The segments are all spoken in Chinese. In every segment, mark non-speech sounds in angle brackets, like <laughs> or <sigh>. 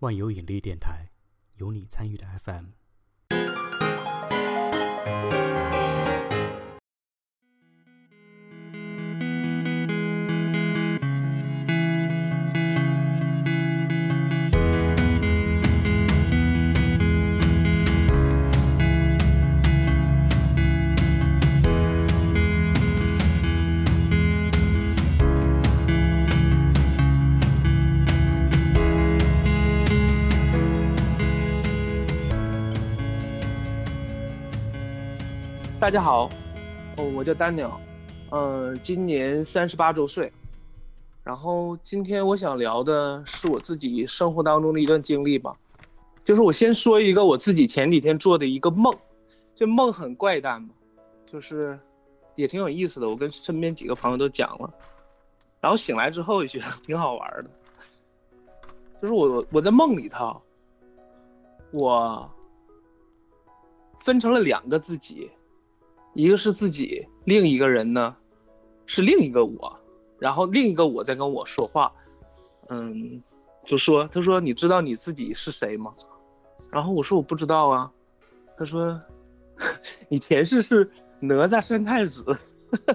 万有引力电台，有你参与的 FM。大家好，哦，我叫丹鸟，呃，今年三十八周岁。然后今天我想聊的是我自己生活当中的一段经历吧，就是我先说一个我自己前几天做的一个梦，这梦很怪诞嘛，就是也挺有意思的。我跟身边几个朋友都讲了，然后醒来之后也觉得挺好玩的，就是我我在梦里头，我分成了两个自己。一个是自己，另一个人呢，是另一个我，然后另一个我在跟我说话，嗯，就说他说你知道你自己是谁吗？然后我说我不知道啊，他说 <laughs> 你前世是哪吒三太子，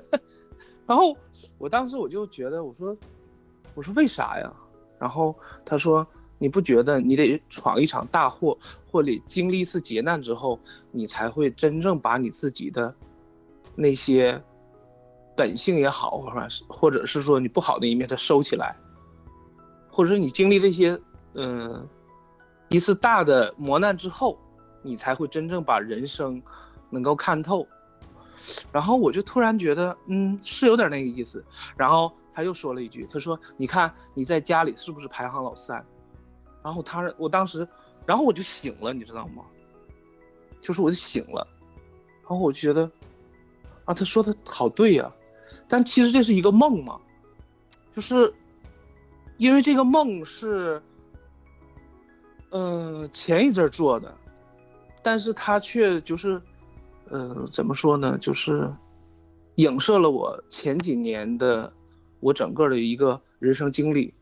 <laughs> 然后我当时我就觉得我说我说为啥呀？然后他说你不觉得你得闯一场大祸，或者经历一次劫难之后，你才会真正把你自己的。那些本性也好，或者是或者是说你不好的一面，它收起来，或者说你经历这些，嗯，一次大的磨难之后，你才会真正把人生能够看透。然后我就突然觉得，嗯，是有点那个意思。然后他又说了一句，他说：“你看你在家里是不是排行老三？”然后他，我当时，然后我就醒了，你知道吗？就是我就醒了，然后我就觉得。啊，他说的好对呀，但其实这是一个梦嘛，就是因为这个梦是，嗯，前一阵做的，但是他却就是，呃，怎么说呢，就是影射了我前几年的我整个的一个人生经历。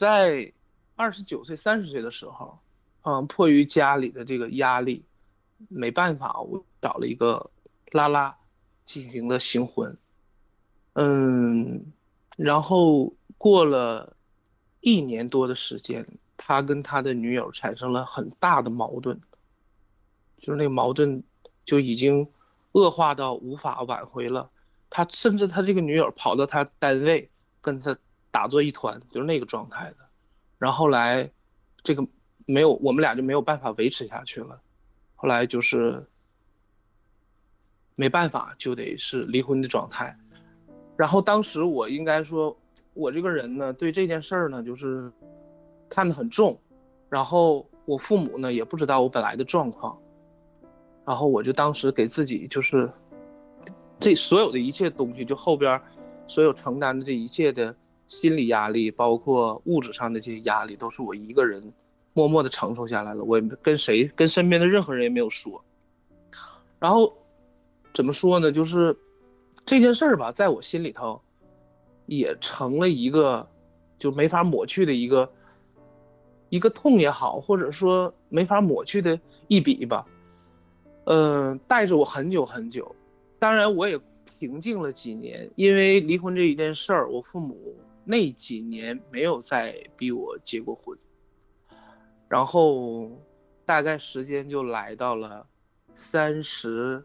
在二十九岁、三十岁的时候，嗯，迫于家里的这个压力，没办法，我找了一个拉拉进行了行婚，嗯，然后过了一年多的时间，他跟他的女友产生了很大的矛盾，就是那个矛盾就已经恶化到无法挽回了。他甚至他这个女友跑到他单位跟他。打作一团，就是那个状态的，然后后来，这个没有，我们俩就没有办法维持下去了，后来就是没办法，就得是离婚的状态。然后当时我应该说，我这个人呢，对这件事儿呢，就是看得很重。然后我父母呢，也不知道我本来的状况，然后我就当时给自己就是这所有的一切东西，就后边所有承担的这一切的。心理压力，包括物质上的这些压力，都是我一个人默默的承受下来了。我也跟谁、跟身边的任何人也没有说。然后，怎么说呢？就是这件事儿吧，在我心里头，也成了一个就没法抹去的一个一个痛也好，或者说没法抹去的一笔吧。嗯，带着我很久很久。当然，我也平静了几年，因为离婚这一件事儿，我父母。那几年没有再逼我结过婚，然后大概时间就来到了三十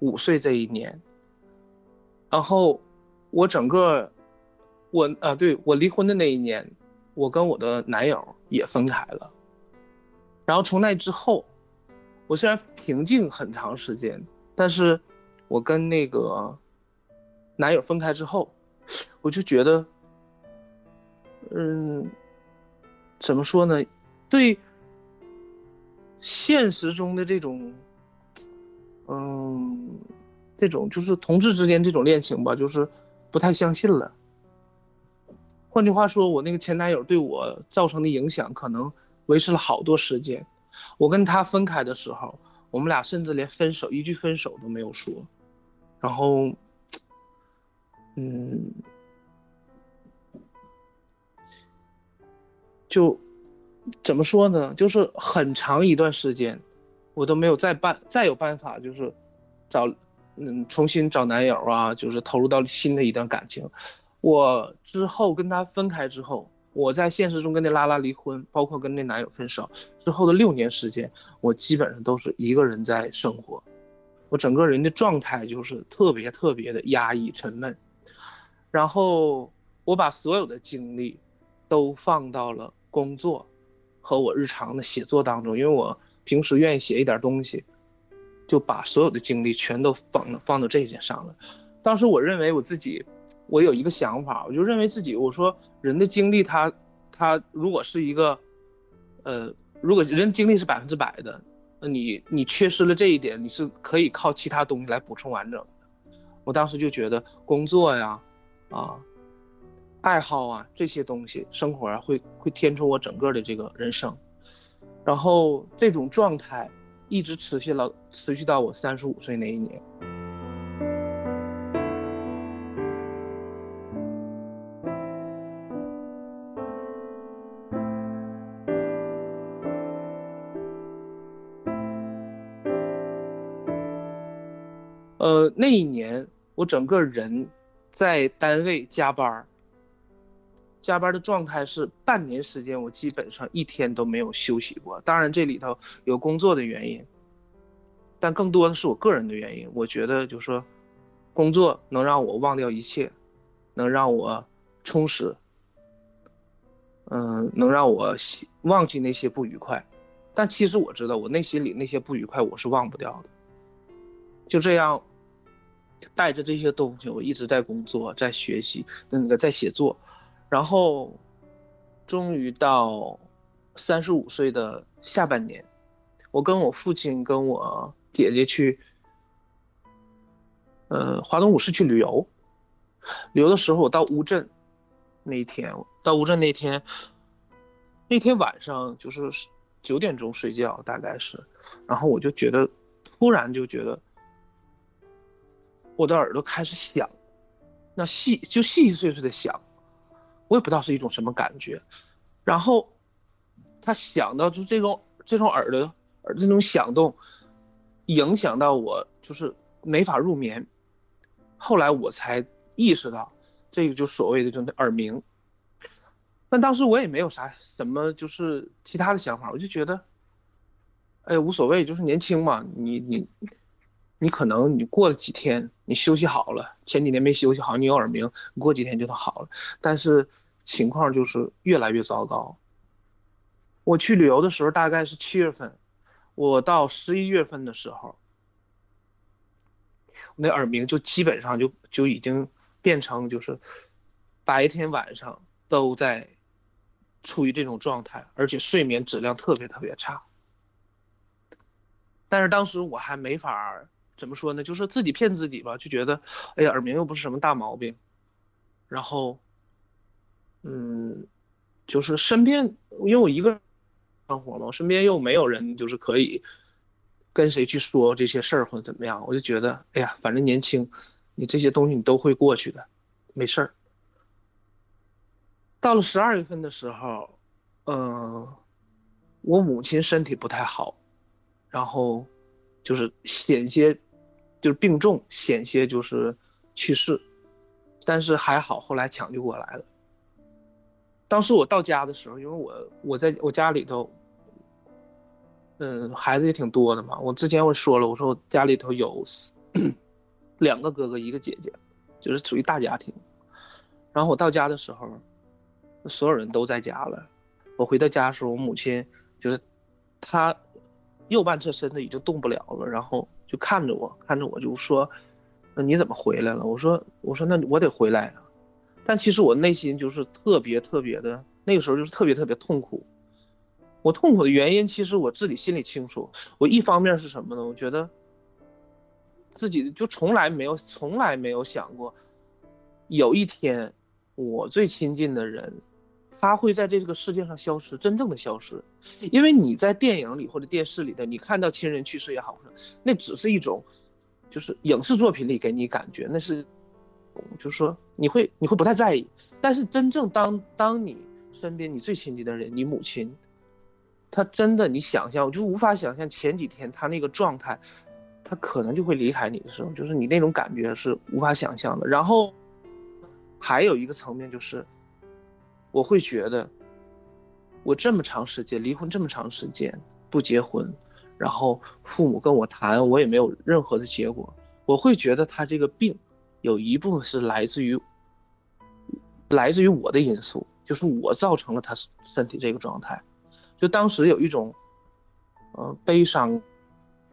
五岁这一年，然后我整个我啊，对我离婚的那一年，我跟我的男友也分开了，然后从那之后，我虽然平静很长时间，但是我跟那个男友分开之后。我就觉得，嗯，怎么说呢？对现实中的这种，嗯，这种就是同志之间这种恋情吧，就是不太相信了。换句话说，我那个前男友对我造成的影响，可能维持了好多时间。我跟他分开的时候，我们俩甚至连分手一句分手都没有说，然后，嗯，就怎么说呢？就是很长一段时间，我都没有再办再有办法，就是找嗯重新找男友啊，就是投入到新的一段感情。我之后跟他分开之后。我在现实中跟那拉拉离婚，包括跟那男友分手之后的六年时间，我基本上都是一个人在生活，我整个人的状态就是特别特别的压抑沉闷，然后我把所有的精力都放到了工作和我日常的写作当中，因为我平时愿意写一点东西，就把所有的精力全都放放到这件上了。当时我认为我自己。我有一个想法，我就认为自己，我说人的精力，他，他如果是一个，呃，如果人精力是百分之百的，那你你缺失了这一点，你是可以靠其他东西来补充完整的。我当时就觉得工作呀，啊，爱好啊这些东西，生活啊会会填充我整个的这个人生，然后这种状态一直持续了，持续到我三十五岁那一年。呃，那一年我整个人在单位加班加班的状态是半年时间，我基本上一天都没有休息过。当然这里头有工作的原因，但更多的是我个人的原因。我觉得就说，工作能让我忘掉一切，能让我充实，嗯，能让我忘记那些不愉快。但其实我知道，我内心里那些不愉快我是忘不掉的。就这样。带着这些东西，我一直在工作，在学习，那个在写作，然后，终于到三十五岁的下半年，我跟我父亲跟我姐姐去，呃，华东五市去旅游。旅游的时候，我到乌镇，那一天到乌镇那天，那天晚上就是九点钟睡觉，大概是，然后我就觉得，突然就觉得。我的耳朵开始响，那细就细细碎碎的响，我也不知道是一种什么感觉。然后，它响到就这种这种耳朵耳这种响动，影响到我就是没法入眠。后来我才意识到，这个就所谓的这种耳鸣。但当时我也没有啥什么就是其他的想法，我就觉得，哎无所谓，就是年轻嘛，你你。你可能你过了几天，你休息好了，前几天没休息好，你有耳鸣，你过几天就能好了。但是情况就是越来越糟糕。我去旅游的时候大概是七月份，我到十一月份的时候，那耳鸣就基本上就就已经变成就是白天晚上都在处于这种状态，而且睡眠质量特别特别差。但是当时我还没法。怎么说呢？就是自己骗自己吧，就觉得，哎呀，耳鸣又不是什么大毛病。然后，嗯，就是身边，因为我一个人生活嘛，我身边又没有人，就是可以跟谁去说这些事儿或者怎么样。我就觉得，哎呀，反正年轻，你这些东西你都会过去的，没事儿。到了十二月份的时候，嗯，我母亲身体不太好，然后就是险些。就是病重，险些就是去世，但是还好，后来抢救过来了。当时我到家的时候，因为我我在我家里头，嗯，孩子也挺多的嘛。我之前我说了，我说我家里头有 <clears throat> 两个哥哥，一个姐姐，就是属于大家庭。然后我到家的时候，所有人都在家了。我回到家的时候，我母亲就是她右半侧身子已经动不了了，然后。就看着我，看着我就说：“那你怎么回来了？”我说：“我说那我得回来啊。”但其实我内心就是特别特别的，那个时候就是特别特别痛苦。我痛苦的原因，其实我自己心里清楚。我一方面是什么呢？我觉得自己就从来没有从来没有想过，有一天我最亲近的人他会在这个世界上消失，真正的消失，因为你在电影里或者电视里的，你看到亲人去世也好，那只是一种，就是影视作品里给你感觉，那是，就是说你会你会不太在意，但是真正当当你身边你最亲近的人，你母亲，她真的你想象，我就无法想象前几天她那个状态，她可能就会离开你的时候，就是你那种感觉是无法想象的。然后还有一个层面就是。我会觉得，我这么长时间离婚这么长时间不结婚，然后父母跟我谈，我也没有任何的结果。我会觉得他这个病，有一部分是来自于，来自于我的因素，就是我造成了他身体这个状态。就当时有一种，呃，悲伤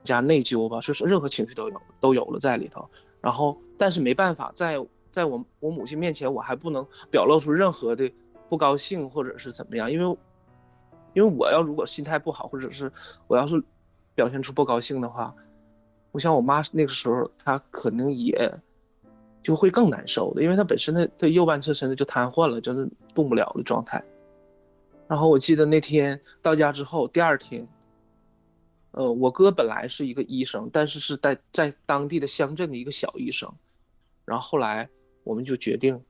加内疚吧，就是任何情绪都有都有了在里头。然后，但是没办法，在在我我母亲面前，我还不能表露出任何的。不高兴或者是怎么样？因为，因为我要如果心态不好，或者是我要是表现出不高兴的话，我想我妈那个时候她可能也就会更难受的，因为她本身的她右半侧身子就瘫痪了，就是动不了的状态。然后我记得那天到家之后，第二天，呃，我哥本来是一个医生，但是是在在当地的乡镇的一个小医生，然后后来我们就决定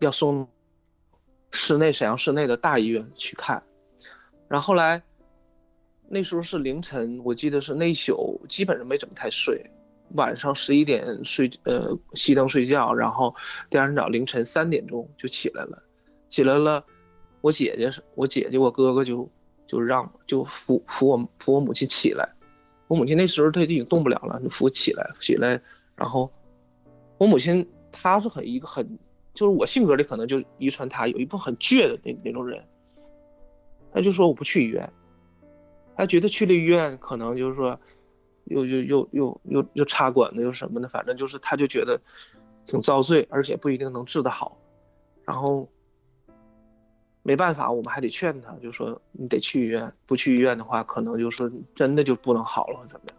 要送。市内沈阳市内的大医院去看，然后来，那时候是凌晨，我记得是那一宿基本上没怎么太睡，晚上十一点睡，呃，熄灯睡觉，然后第二天早凌晨三点钟就起来了，起来了，我姐姐是我姐姐，我哥哥就就让就扶扶我扶我母亲起来，我母亲那时候她已经动不了了，就扶起来起来，然后我母亲她是很一个很。就是我性格里可能就遗传他有一部分很倔的那那种人，他就说我不去医院，他觉得去了医院可能就是说，又又又又又又插管子又什么的，反正就是他就觉得挺遭罪，而且不一定能治得好，然后没办法，我们还得劝他，就说你得去医院，不去医院的话，可能就是真的就不能好了怎么样？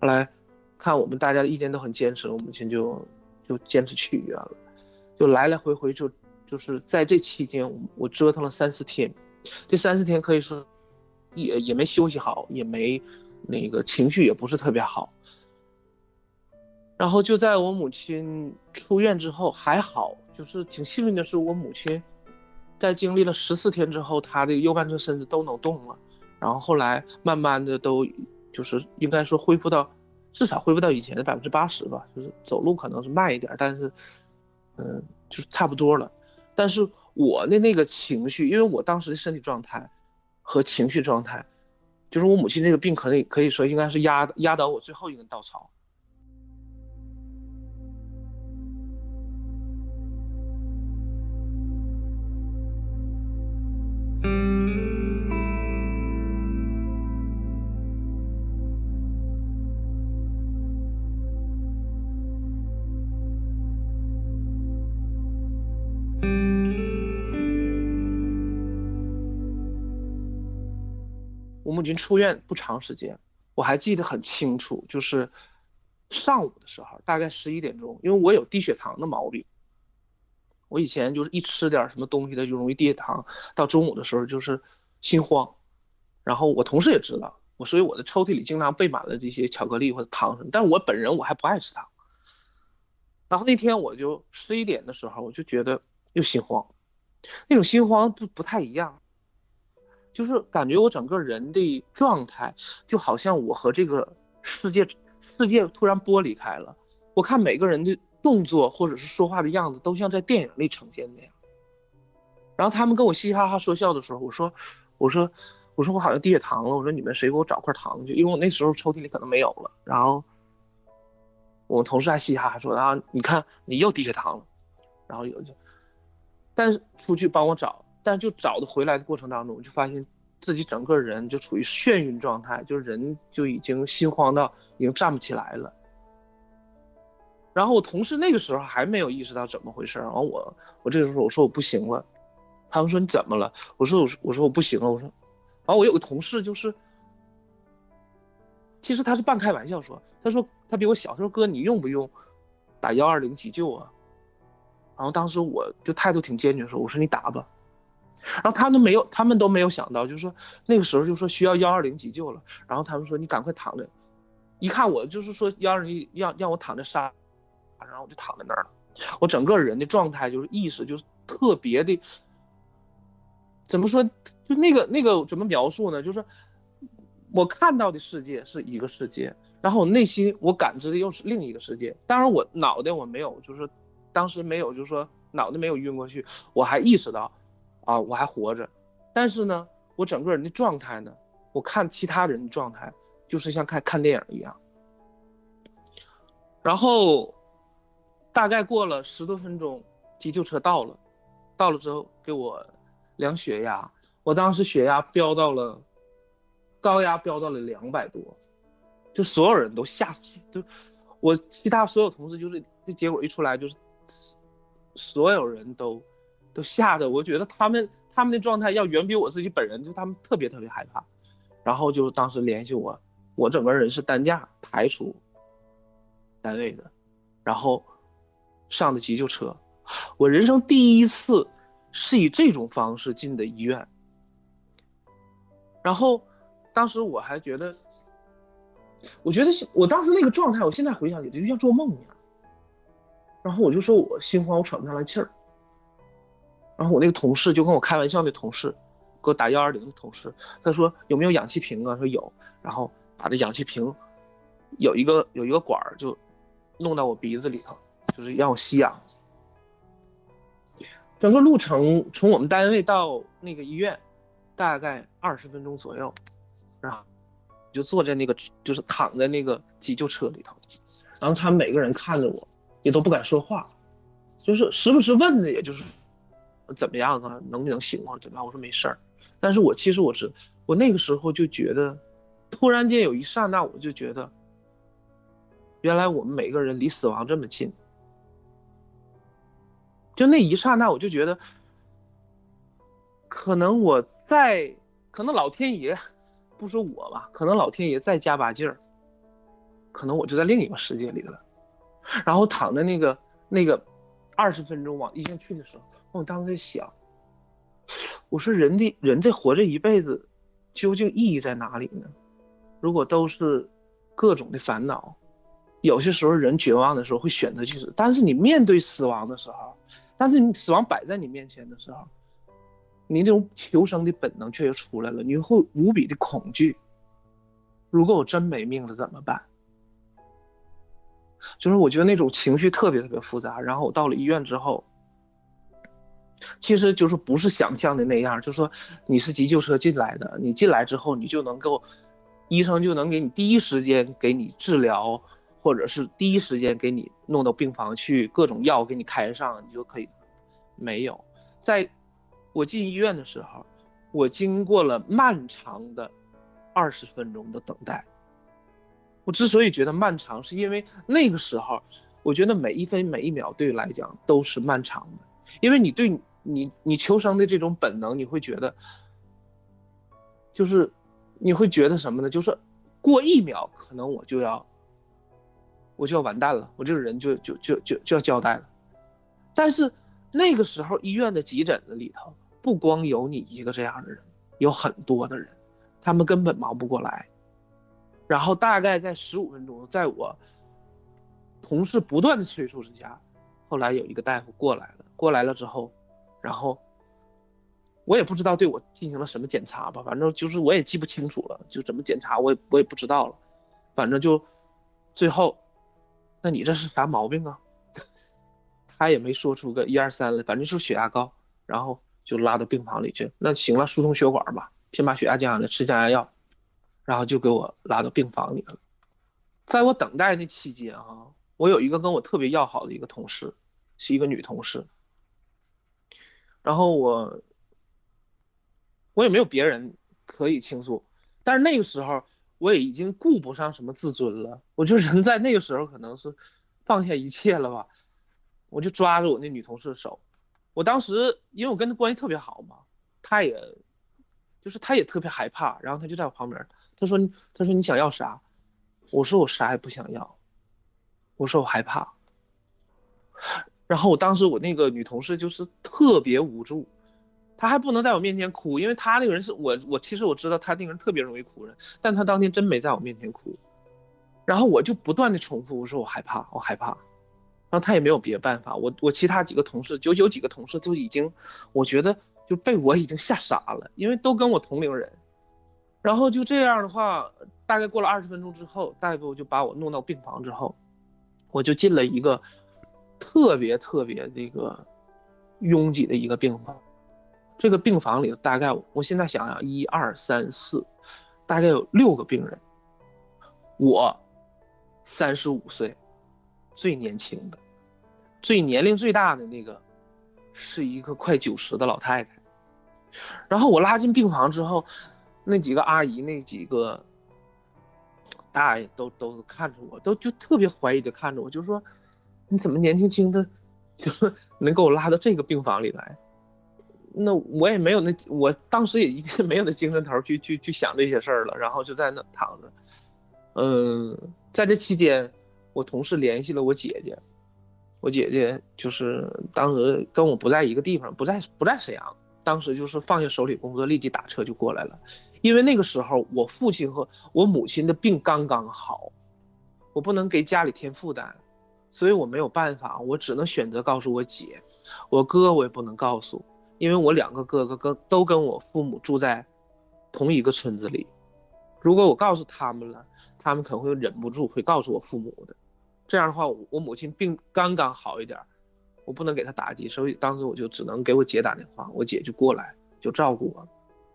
后来看我们大家的意见都很坚持，我母亲就就坚持去医院了。就来来回回就，就是在这期间，我我折腾了三四天，这三四天可以说，也也没休息好，也没那个情绪也不是特别好。然后就在我母亲出院之后还好，就是挺幸运的是，我母亲在经历了十四天之后，她的右半侧身子都能动了，然后后来慢慢的都就是应该说恢复到至少恢复到以前的百分之八十吧，就是走路可能是慢一点，但是。嗯，就是差不多了，但是我的那个情绪，因为我当时的身体状态和情绪状态，就是我母亲那个病，可以可以说应该是压压倒我最后一根稻草。已经出院不长时间，我还记得很清楚，就是上午的时候，大概十一点钟，因为我有低血糖的毛病，我以前就是一吃点什么东西的就容易低血糖，到中午的时候就是心慌，然后我同事也知道我，所以我的抽屉里经常备满了这些巧克力或者糖什么，但是我本人我还不爱吃糖，然后那天我就十一点的时候，我就觉得又心慌，那种心慌不不太一样。就是感觉我整个人的状态，就好像我和这个世界世界突然剥离开了。我看每个人的动作或者是说话的样子，都像在电影里呈现那样。然后他们跟我嘻嘻哈哈说笑的时候，我说，我说，我说我好像低血糖了。我说你们谁给我找块糖去？因为我那时候抽屉里可能没有了。然后我同事还嘻嘻哈哈说啊，你看你又低血糖了。然后有就，但是出去帮我找。但就找的回来的过程当中，就发现自己整个人就处于眩晕状态，就是人就已经心慌到已经站不起来了。然后我同事那个时候还没有意识到怎么回事，然后我我这个时候我说我不行了，他们说你怎么了？我说我说我说我不行了，我说，然后我有个同事就是，其实他是半开玩笑说，他说他比我小，他说哥你用不用打幺二零急救啊？然后当时我就态度挺坚决说，我说你打吧。然后他们没有，他们都没有想到，就是说那个时候就说需要幺二零急救了，然后他们说你赶快躺着，一看我就是说幺二零让让我躺在沙，然后我就躺在那儿了，我整个人的状态就是意识就是特别的，怎么说就那个那个怎么描述呢？就是我看到的世界是一个世界，然后我内心我感知的又是另一个世界。当然我脑袋我没有，就是当时没有，就是说脑袋没有晕过去，我还意识到。啊，我还活着，但是呢，我整个人的状态呢，我看其他人的状态，就是像看看电影一样。然后，大概过了十多分钟，急救车到了，到了之后给我量血压，我当时血压飙到了，高压飙到了两百多，就所有人都吓死，就我其他所有同事就是这结果一出来就是，所有人都。都吓得我觉得他们他们的状态要远比我自己本人，就他们特别特别害怕，然后就当时联系我，我整个人是担架抬出单位的，然后上的急救车，我人生第一次是以这种方式进的医院，然后当时我还觉得，我觉得我当时那个状态，我现在回想起来就像做梦一样，然后我就说我心慌，我喘不上来气儿。然后我那个同事就跟我开玩笑，那同事给我打幺二零的同事，他说有没有氧气瓶啊？说有，然后把这氧气瓶有一个有一个管儿就弄到我鼻子里头，就是让我吸氧。整个路程从我们单位到那个医院大概二十分钟左右，然后就坐在那个就是躺在那个急救车里头，然后他们每个人看着我也都不敢说话，就是时不时问的，也就是。怎么样啊？能不能醒啊？怎么样？我说没事儿，但是我其实我是我那个时候就觉得，突然间有一刹那，我就觉得，原来我们每个人离死亡这么近。就那一刹那，我就觉得，可能我在，可能老天爷，不说我吧，可能老天爷再加把劲儿，可能我就在另一个世界里了，然后躺在那个那个。二十分钟往医院去的时候，我当时在想，我说人的人这活这一辈子，究竟意义在哪里呢？如果都是各种的烦恼，有些时候人绝望的时候会选择去死，但是你面对死亡的时候，但是你死亡摆在你面前的时候，你那种求生的本能却又出来了，你会无比的恐惧。如果我真没命了怎么办？就是我觉得那种情绪特别特别复杂，然后我到了医院之后，其实就是不是想象的那样，就是说你是急救车进来的，你进来之后你就能够，医生就能给你第一时间给你治疗，或者是第一时间给你弄到病房去，各种药给你开上，你就可以。没有，在我进医院的时候，我经过了漫长的二十分钟的等待。我之所以觉得漫长，是因为那个时候，我觉得每一分每一秒对我来讲都是漫长的，因为你对你你求生的这种本能，你会觉得，就是你会觉得什么呢？就是过一秒可能我就要，我就要完蛋了，我这个人就就就就就要交代了。但是那个时候医院的急诊的里头，不光有你一个这样的人，有很多的人，他们根本忙不过来。然后大概在十五分钟，在我同事不断的催促之下，后来有一个大夫过来了。过来了之后，然后我也不知道对我进行了什么检查吧，反正就是我也记不清楚了，就怎么检查我也我也不知道了。反正就最后，那你这是啥毛病啊？<laughs> 他也没说出个一二三来，反正就是血压高，然后就拉到病房里去。那行了，疏通血管吧，先把血压降下来，吃降压药。然后就给我拉到病房里了，在我等待那期间啊，我有一个跟我特别要好的一个同事，是一个女同事。然后我，我也没有别人可以倾诉，但是那个时候我也已经顾不上什么自尊了，我就人在那个时候可能是放下一切了吧，我就抓着我那女同事的手，我当时因为我跟她关系特别好嘛，她也，就是她也特别害怕，然后她就在我旁边。他说：“他说你想要啥？”我说：“我啥也不想要。”我说：“我害怕。”然后我当时我那个女同事就是特别无助，她还不能在我面前哭，因为她那个人是我，我其实我知道她那个人特别容易哭人，但她当天真没在我面前哭，然后我就不断的重复，我说我害怕，我害怕，然后他也没有别的办法，我我其他几个同事，九九几个同事就已经，我觉得就被我已经吓傻了，因为都跟我同龄人，然后就这样的话，大概过了二十分钟之后，大夫就把我弄到病房之后，我就进了一个特别特别这个拥挤的一个病房。这个病房里大概，我现在想想，一二三四，大概有六个病人。我三十五岁，最年轻的，最年龄最大的那个，是一个快九十的老太太。然后我拉进病房之后，那几个阿姨、那几个大爷都都看着我，都就特别怀疑的看着我，就说：“你怎么年轻轻的，就是能给我拉到这个病房里来？”那我也没有那，我当时也一定 <laughs> 没有那精神头去去去想这些事儿了，然后就在那躺着。嗯，在这期间，我同事联系了我姐姐，我姐姐就是当时跟我不在一个地方，不在不在沈阳，当时就是放下手里工作，立即打车就过来了。因为那个时候我父亲和我母亲的病刚刚好，我不能给家里添负担，所以我没有办法，我只能选择告诉我姐，我哥我也不能告诉。因为我两个哥哥跟都跟我父母住在同一个村子里，如果我告诉他们了，他们可能会忍不住会告诉我父母的。这样的话，我母亲病刚刚好一点，我不能给她打击，所以当时我就只能给我姐打电话，我姐就过来就照顾我。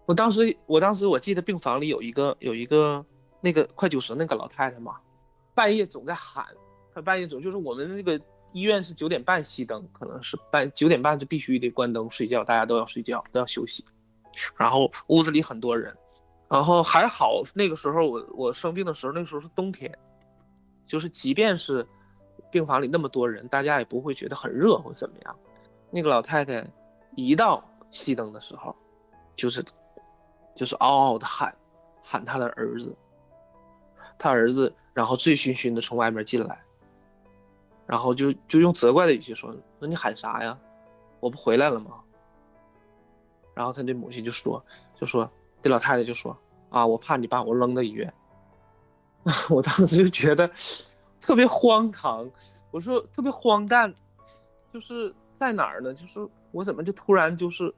我当时我当时我记得病房里有一个有一个那个快九十那个老太太嘛，半夜总在喊，她半夜总就是我们那个。医院是九点半熄灯，可能是半九点半就必须得关灯睡觉，大家都要睡觉，都要休息。然后屋子里很多人，然后还好那个时候我我生病的时候，那个时候是冬天，就是即便是病房里那么多人，大家也不会觉得很热或怎么样。那个老太太一到熄灯的时候，就是就是嗷嗷的喊喊他的儿子，他儿子，然后醉醺醺的从外面进来。然后就就用责怪的语气说：“说你喊啥呀？我不回来了吗？”然后他的母亲就说：“就说这老太太就说啊，我怕你把我扔到医院。<laughs> ”我当时就觉得特别荒唐，我说特别荒诞，就是在哪儿呢？就是我怎么就突然就是。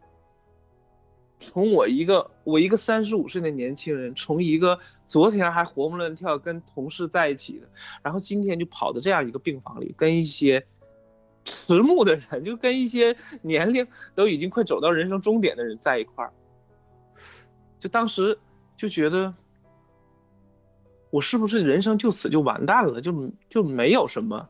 从我一个我一个三十五岁的年轻人，从一个昨天还活蹦乱跳跟同事在一起的，然后今天就跑到这样一个病房里，跟一些迟暮的人，就跟一些年龄都已经快走到人生终点的人在一块儿，就当时就觉得，我是不是人生就此就完蛋了？就就没有什么。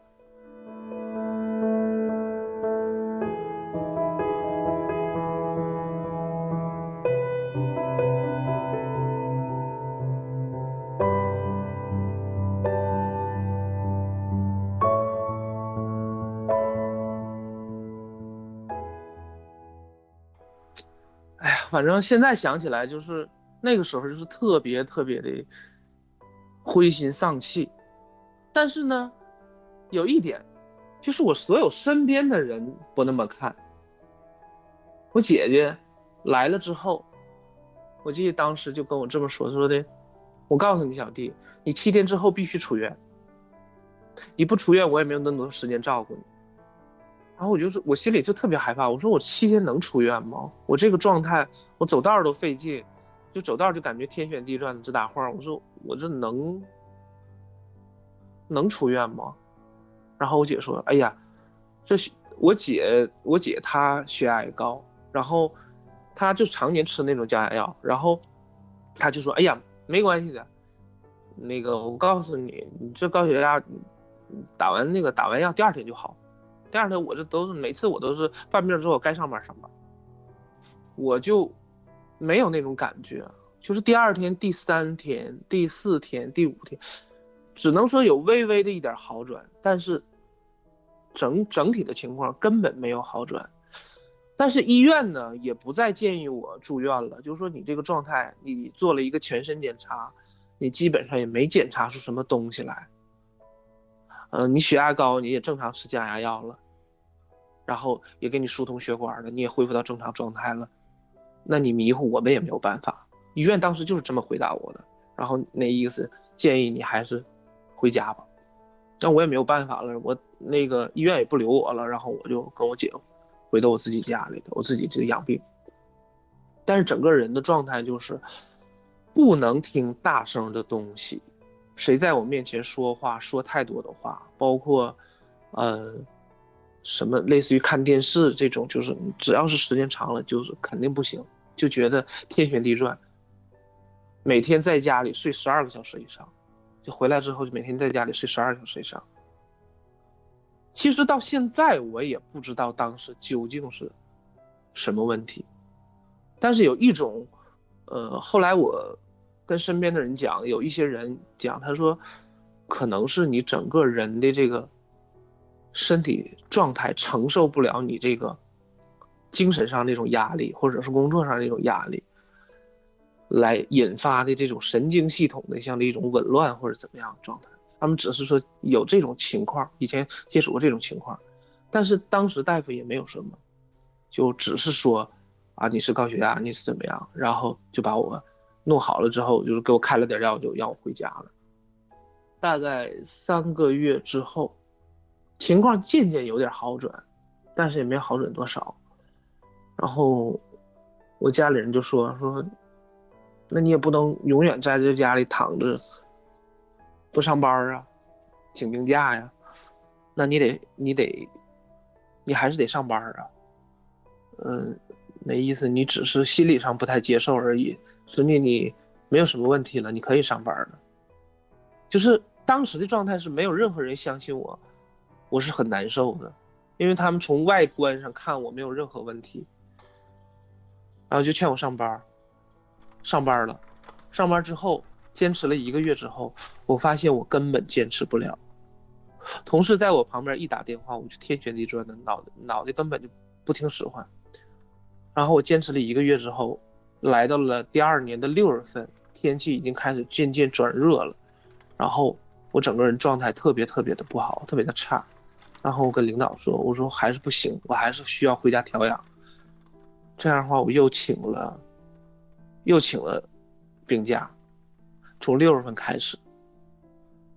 反正现在想起来，就是那个时候就是特别特别的灰心丧气。但是呢，有一点，就是我所有身边的人不那么看。我姐姐来了之后，我记得当时就跟我这么说：“说的，我告诉你小弟，你七天之后必须出院。你不出院，我也没有那么多时间照顾你。”然后我就是，我心里就特别害怕。我说我七天能出院吗？我这个状态，我走道都费劲，就走道就感觉天旋地转的直打晃。我说我这能能出院吗？然后我姐说：“哎呀，这我姐，我姐她血压也高，然后她就常年吃那种降压药，然后她就说：哎呀，没关系的，那个我告诉你，你这高血压打完那个打完药第二天就好。”第二天我这都是每次我都是犯病之后该上班上班，我就没有那种感觉，就是第二天、第三天、第四天、第五天，只能说有微微的一点好转，但是整整体的情况根本没有好转。但是医院呢也不再建议我住院了，就是说你这个状态，你做了一个全身检查，你基本上也没检查出什么东西来。嗯，你血压高，你也正常吃降压药了。然后也给你疏通血管了，你也恢复到正常状态了，那你迷糊，我们也没有办法。医院当时就是这么回答我的，然后那意思建议你还是回家吧。那我也没有办法了，我那个医院也不留我了，然后我就跟我姐回到我自己家里头，我自己就养病。但是整个人的状态就是不能听大声的东西，谁在我面前说话说太多的话，包括呃什么类似于看电视这种，就是只要是时间长了，就是肯定不行，就觉得天旋地转。每天在家里睡十二个小时以上。就回来之后，就每天在家里睡十二小时以上。其实到现在我也不知道当时究竟是什么问题，但是有一种，呃，后来我跟身边的人讲，有一些人讲，他说，可能是你整个人的这个身体状态承受不了你这个精神上那种压力，或者是工作上那种压力。来引发的这种神经系统的像的一种紊乱或者怎么样状态，他们只是说有这种情况，以前接触过这种情况，但是当时大夫也没有什么，就只是说，啊你是高血压，你是怎么样，然后就把我弄好了之后，就是给我开了点药，就让我回家了。大概三个月之后，情况渐渐有点好转，但是也没好转多少。然后我家里人就说说。那你也不能永远在这家里躺着不上班啊，请病假呀？那你得你得，你还是得上班啊。嗯，那意思你只是心理上不太接受而已。实际你没有什么问题了，你可以上班了。就是当时的状态是没有任何人相信我，我是很难受的，因为他们从外观上看我没有任何问题，然后就劝我上班。上班了，上班之后坚持了一个月之后，我发现我根本坚持不了。同事在我旁边一打电话，我就天旋地转的，脑袋脑袋根本就不听使唤。然后我坚持了一个月之后，来到了第二年的六月份，天气已经开始渐渐转热了，然后我整个人状态特别特别的不好，特别的差。然后我跟领导说：“我说还是不行，我还是需要回家调养。”这样的话，我又请了。又请了病假，从六月份开始，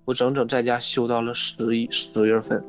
我整整在家休到了十一十月份。